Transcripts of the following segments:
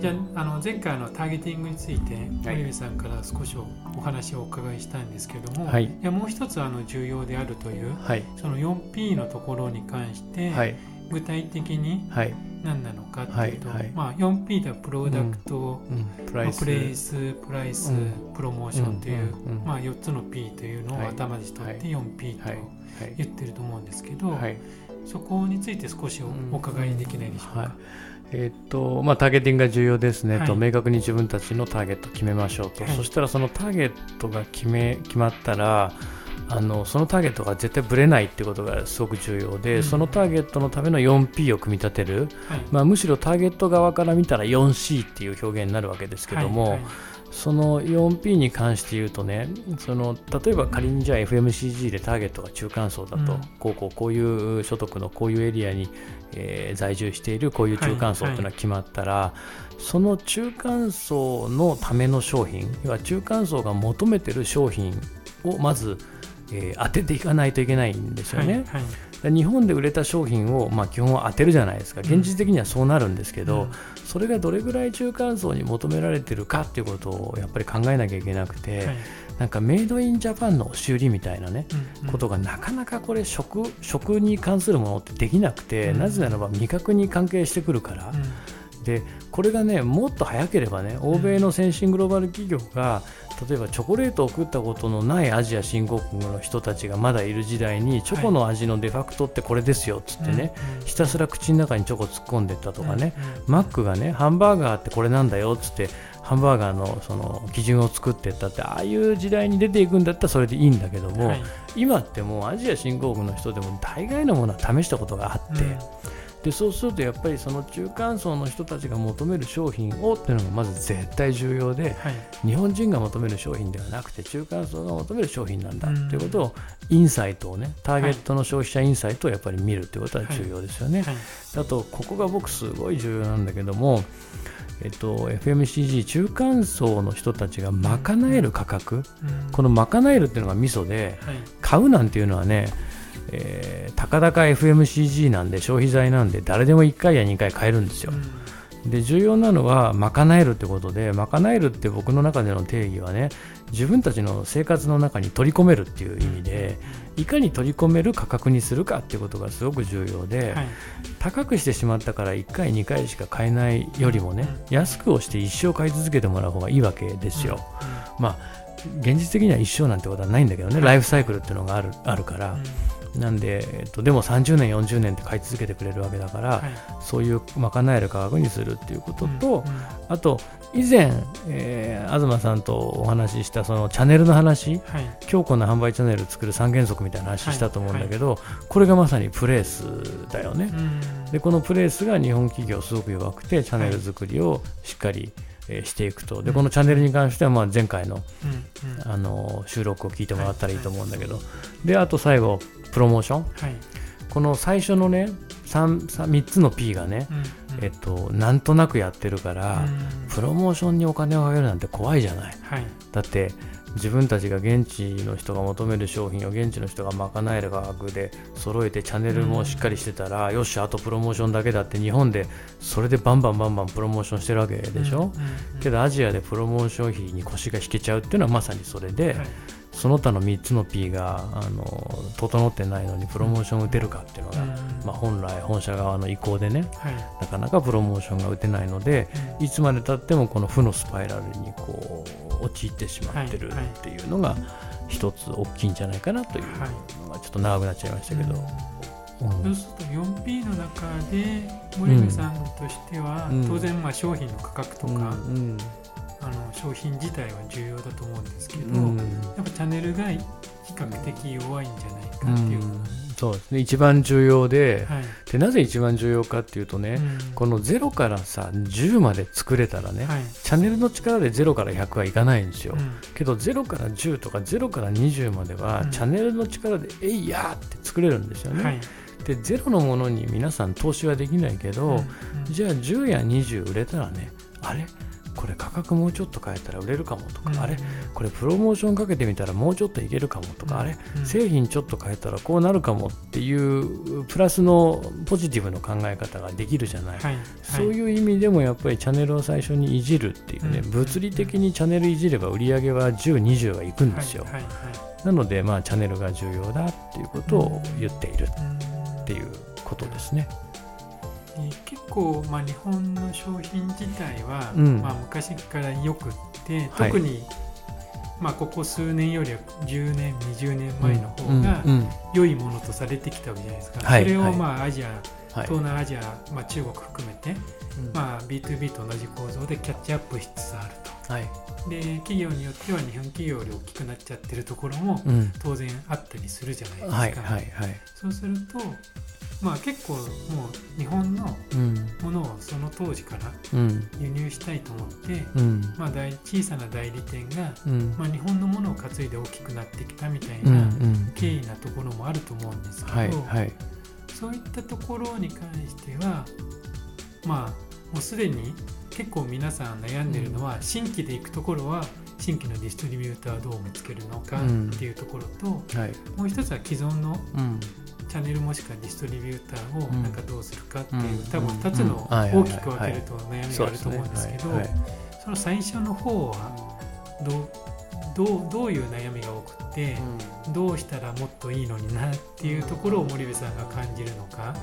じゃああの前回のターゲティングについて、森部さんから少しお話をお伺いしたんですけれども、はい、いやもう一つあの重要であるという、はい、その 4P のところに関して、はい、具体的に何なのかっていうと、はい。はい、まあ、4P ではプロダクト、うん。うん、プライス。プレイスプライス、うん、プロモーションという、まあ、4つの P というのを頭に取って 4P と言ってると思うんですけど、そこについて少しお伺いできないでしょうか？えーとまあ、ターゲティングが重要ですねと、はい、明確に自分たちのターゲットを決めましょうと、はい、そしたらそのターゲットが決め決まったらあのそのターゲットが絶対ぶれないってことがすごく重要で、うん、そのターゲットのための 4P を組み立てる、はい、まあ、むしろターゲット側から見たら 4C っていう表現になるわけですけども、その 4P に関して言うとねその例えば仮にじゃあ FMCG でターゲットが中間層だと、うん、こうこうこういう所得のこういうエリアに、えー、在住しているこういう中間層というのが決まったら、はいはい、その中間層のための商品要は中間層が求めてる商品をまず、えー、当てていかないといけないんですよね。はい日本で売れた商品を、まあ、基本は当てるじゃないですか。現実的にはそうなるんですけど、うん、それがどれぐらい中間層に求められてるかっていうことをやっぱり考えなきゃいけなくて、はい、なんかメイドインジャパンの押し売りみたいなね、うんうん、ことがなかなかこれ食食に関するものってできなくて、うん、なぜならば味覚に関係してくるから。でこれがねもっと早ければね欧米の先進グローバル企業が例えばチョコレートを食ったことのないアジア新興国の人たちがまだいる時代にチョコの味のデファクトってこれですよっつってね、ひたすら口の中にチョコ突っ込んでったとかね、マックがねハンバーガーってこれなんだよっつってハンバーガーのその基準を作っていったってああいう時代に出ていくんだったらそれでいいんだけども、はい、今ってもうアジア新興国の人でも大概のものは試したことがあって。うんでそうするとやっぱりその中間層の人たちが求める商品をっていうのがまず絶対重要で、はい、日本人が求める商品ではなくて中間層が求める商品なんだということをインサイトをねターゲットの消費者インサイトをやっぱり見るということは重要ですよね。はい。はい、あとここが僕すごい重要なんだけどもえっと、FMCG 中間層の人たちが賄える価格、うん、この賄えるっていうのがミソで、買うなんていうのはねえー、たかだか FMCG なんで消費財なんで誰でも1回や2回買えるんですよ。うん、で重要なのは賄えるってことで賄えるって僕の中での定義はね自分たちの生活の中に取り込めるっていう意味でいかに取り込める価格にするかっていうことがすごく重要で、はい、高くしてしまったから1回2回しか買えないよりもね、うん、安く押して一生買い続けてもらう方がいいわけですよ。うん、まあ現実的には一生なんてことはないんだけどね、ライフサイクルっていうのがあるあるから、なんで、えっと、でも30年、40年って買い続けてくれるわけだから、はい、そういう賄える価格にするっていうことと、うんうん、あと、以前、えー、東さんとお話ししたそのチャンネルの話、はい、強固な販売チャンネルを作る三原則みたいな話したと思うんだけど、はいはい、これがまさにプレースだよね。でこのプレースが日本企業すごく弱くてチャンネル作りをしっかり、えー、していくと。でこのチャンネルに関してはまあ前回の,、あの収録を聞いてもらったらいいと思うんだけど、であと最後プロモーション、はい、この最初のね 3, 3, つの P がね、えっと、なんとなくやってるから、プロモーションにお金をかけるなんて怖いじゃない、はい、だって自分たちが現地の人が求める商品を現地の人が賄える価格で揃えてチャンネルもしっかりしてたら、うん、よしあとプロモーションだけだって日本でそれでバンバンバンバンプロモーションしてるわけでしょ、うんうんうん、けどアジアでプロモーション費に腰が引けちゃうっていうのはまさにそれで、はい。その他の3つの P があの整ってないのにプロモーション打てるかっていうのが、うん、まあ、本来本社側の意向でね、はい、なかなかプロモーションが打てないので、うん、いつまでたってもこの負のスパイラルにこう陥ってしまってるっていうのが一つ大きいんじゃないかなというのがちょっと長くなっちゃいましたけど。うん、そうすると 4P の中で森部さんとしては、当然まあ商品の価格とか、あの商品自体は重要だと思うんですけど、うん、やっぱチャンネルが比較的弱いんじゃないかっていう、うん、そそうですね。一番重要ではい、でなぜ一番重要かっていうとね、うん、この0からさ10まで作れたらね、はい、チャンネルの力で0から100はいかないんですよ、うん、けど0から10とか0から20までは、うん、チャンネルの力でえいやーって作れるんですよね、はい、で0のものに皆さん投資はできないけど、じゃあ10や20売れたらねあれ？これ価格もうちょっと変えたら売れるかもとか、うん、あれこれプロモーションかけてみたらもうちょっといけるかもとか、うん、あれ製品ちょっと変えたらこうなるかもっていうプラスのポジティブの考え方ができるじゃない、はい、そういう意味でもやっぱりチャンネルを最初にいじるっていうね、うん、物理的にチャンネルいじれば売り上げは10、20はいくんですよ。なので、まあ、チャンネルが重要だっていうことを言っているっていうことですね。結構、まあ、日本の商品自体は、うん、まあ、昔からよくって特に、はい、まあ、ここ数年よりは10年20年前の方が良いものとされてきたわけじゃないですか、それを、まあ、アジア、東南アジア、まあ、中国含めて、まあ、B2B と同じ構造でキャッチアップしつつあると。はい、で企業によっては日本企業より大きくなっちゃってるところも当然あったりするじゃないですか。はいはいはい、そうするとまあ、結構もう日本のものをその当時から輸入したいと思って、うん、まあ、小さな代理店が、うん、まあ、日本のものを担いで大きくなってきたみたいな経緯なところもあると思うんですけど、はいはい、そういったところに関してはまあもうすでに結構皆さん悩んでるのは、新規で行くところは新規のディストリビューターをどう見つけるのかっていうところと、はい、もう一つは既存のチャンネルもしくはディストリビューターをなんかどうするかっていう、多分2つの大きく分けると悩みがあると思うんですけどその最初の方はどうどうどういう悩みが多くて、うん、どうしたらもっといいのになっていうところを森部さんが感じるのか、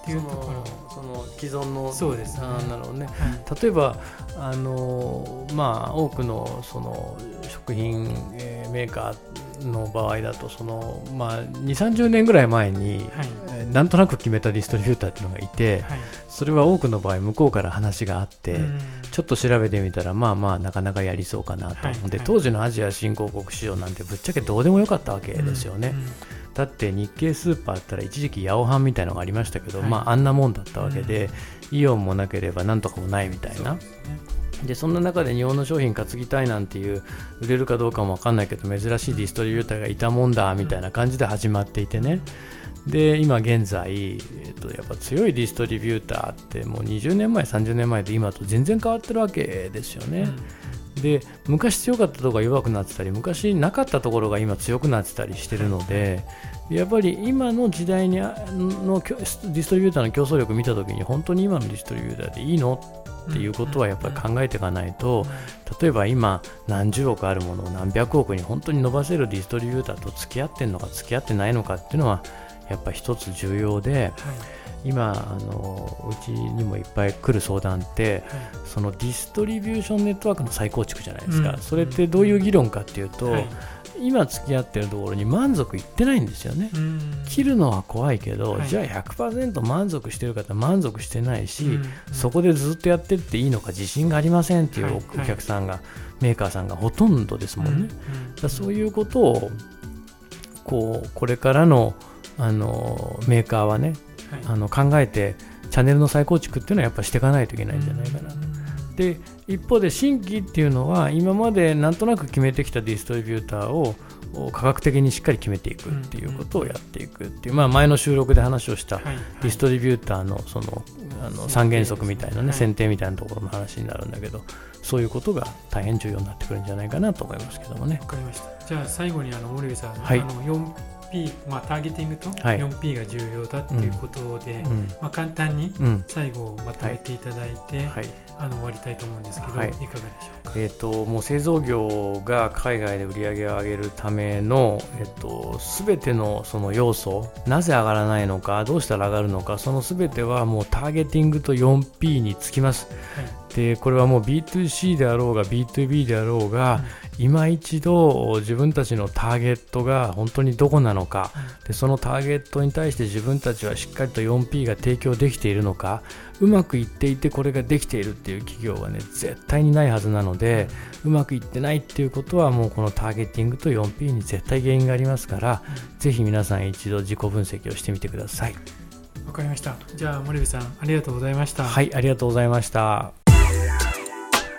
っていうところその既存のそうです、ね、あなるほどね、はい、例えばあのまあ多くのその食品、えー、メーカーの場合だとその、まあ、2 3 0年ぐらい前に、はい。えー、なんとなく決めたディストリビューターっていうのがいて、はい、それは多くの場合向こうから話があって、ちょっと調べてみたらまあまあなかなかやりそうかなと、はい、で当時のアジア新興国市場なんてぶっちゃけどうでもよかったわけですよね。だって日系スーパーだったら一時期八百半みたいなのがありましたけど、はい、まああんなもんだったわけで、うん、イオンもなければなんとかもないみたいな。でそんな中で日本の商品担ぎたいなんていう売れるかどうかも分かんないけど珍しいディストリビューターがいたもんだみたいな感じで始まっていてねで今現在、えっと、やっぱ強いディストリビューターってもう20年前30年前で今と全然変わってるわけですよね。うんで昔強かったところが弱くなってたり昔なかったところが今強くなってたりしてるのでやっぱり今の時代にのディストリビューターの競争力を見たときに本当に今のディストリビューターでいいのっていうことはやっぱり考えていかないと例えば今何十億あるものを何百億に本当に伸ばせるディストリビューターと付き合ってるのか付き合ってないのかっていうのはやっぱり一つ重要で。はい今あのうちにもいっぱい来る相談って、はい、そのディストリビューションネットワークの再構築じゃないですか、うん、それってどういう議論かっていうと、はい、今付き合ってるところに満足いってないんですよね、うん、切るのは怖いけど、はい、じゃあ100%満足してる方満足してないし、うん、そこでずっとやってっていいのか自信がありませんっていうお客さんが、メーカーさんがほとんどですもんね、だそういうことをこうこれからのあのメーカーはねあの考えてチャンネルの再構築っていうのはやっぱしていかないといけないんじゃないかな。で一方で新規っていうのは今までなんとなく決めてきたディストリビューターを科学的にしっかり決めていくっていうことをやっていくっていう、まあ、前の収録で話をしたディストリビューターのそのあの三原則みたいなね選定みたいなところの話になるんだけどそういうことが大変重要になってくるんじゃないかなと思いますけどもね。わかりました。じゃあ最後にあの森部さん、はい、あの P、まあ、ターゲティングと 4P が重要だっていうことで、はいまあ、簡単に最後まとめていただいて、はい、あの終わりたいと思うんですけど、はい、いかがでしょうか、えーと、もう製造業が海外で売り上げを上げるための、えーと、全てのその要素なぜ上がらないのかどうしたら上がるのかその全てはもうターゲティングと 4P につきます。はいでこれはもう B2C であろうが B2B であろうが、うん、今一度自分たちのターゲットが本当にどこなのか、うん、でそのターゲットに対して自分たちはしっかりと 4P が提供できているのかうまくいっていてこれができているっていう企業はね絶対にないはずなのでうまくいってないっていうことはもうこのターゲティングと 4P に絶対原因がありますから、うん、ぜひ皆さん一度自己分析をしてみてください。わかりました。じゃあ森部さんありがとうございました。はいありがとうございました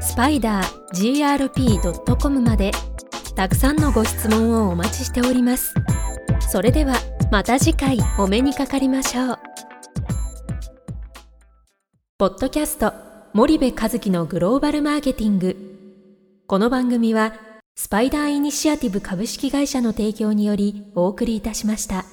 スパイダー grp.com までたくさんのご質問をお待ちしております。それではまた次回お目にかかりましょう。ポッドキャスト森部和樹のグローバルマーケティングこの番組はスパイダーイニシアティブ株式会社の提供によりお送りいたしました。